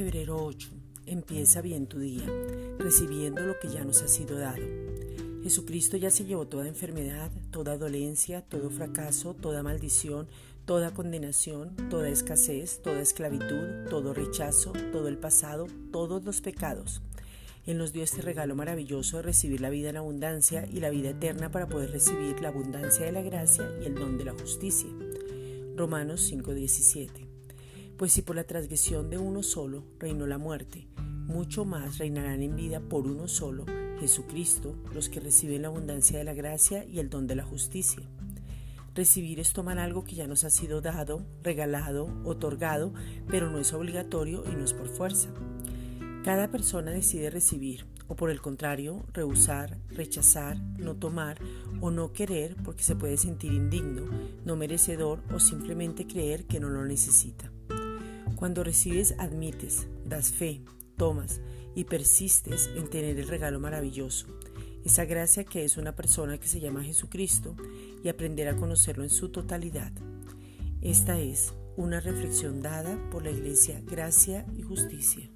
8. Empieza bien tu día, recibiendo lo que ya nos ha sido dado. Jesucristo ya se llevó toda enfermedad, toda dolencia, todo fracaso, toda maldición, toda condenación, toda escasez, toda esclavitud, todo rechazo, todo el pasado, todos los pecados. Él nos dio este regalo maravilloso de recibir la vida en abundancia y la vida eterna para poder recibir la abundancia de la gracia y el don de la justicia. Romanos 5:17 Pues si por la transgresión de uno solo reinó la muerte, mucho más reinarán en vida por uno solo, Jesucristo, los que reciben la abundancia de la gracia y el don de la justicia. Recibir es tomar algo que ya nos ha sido dado, regalado, otorgado, pero no es obligatorio y no es por fuerza. Cada persona decide recibir o por el contrario, rehusar, rechazar, no tomar o no querer porque se puede sentir indigno, no merecedor o simplemente creer que no lo necesita. Cuando recibes, admites, das fe, tomas y persistes en tener el regalo maravilloso, esa gracia que es una persona que se llama Jesucristo y aprender a conocerlo en su totalidad. Esta es una reflexión dada por la Iglesia Gracia y Justicia.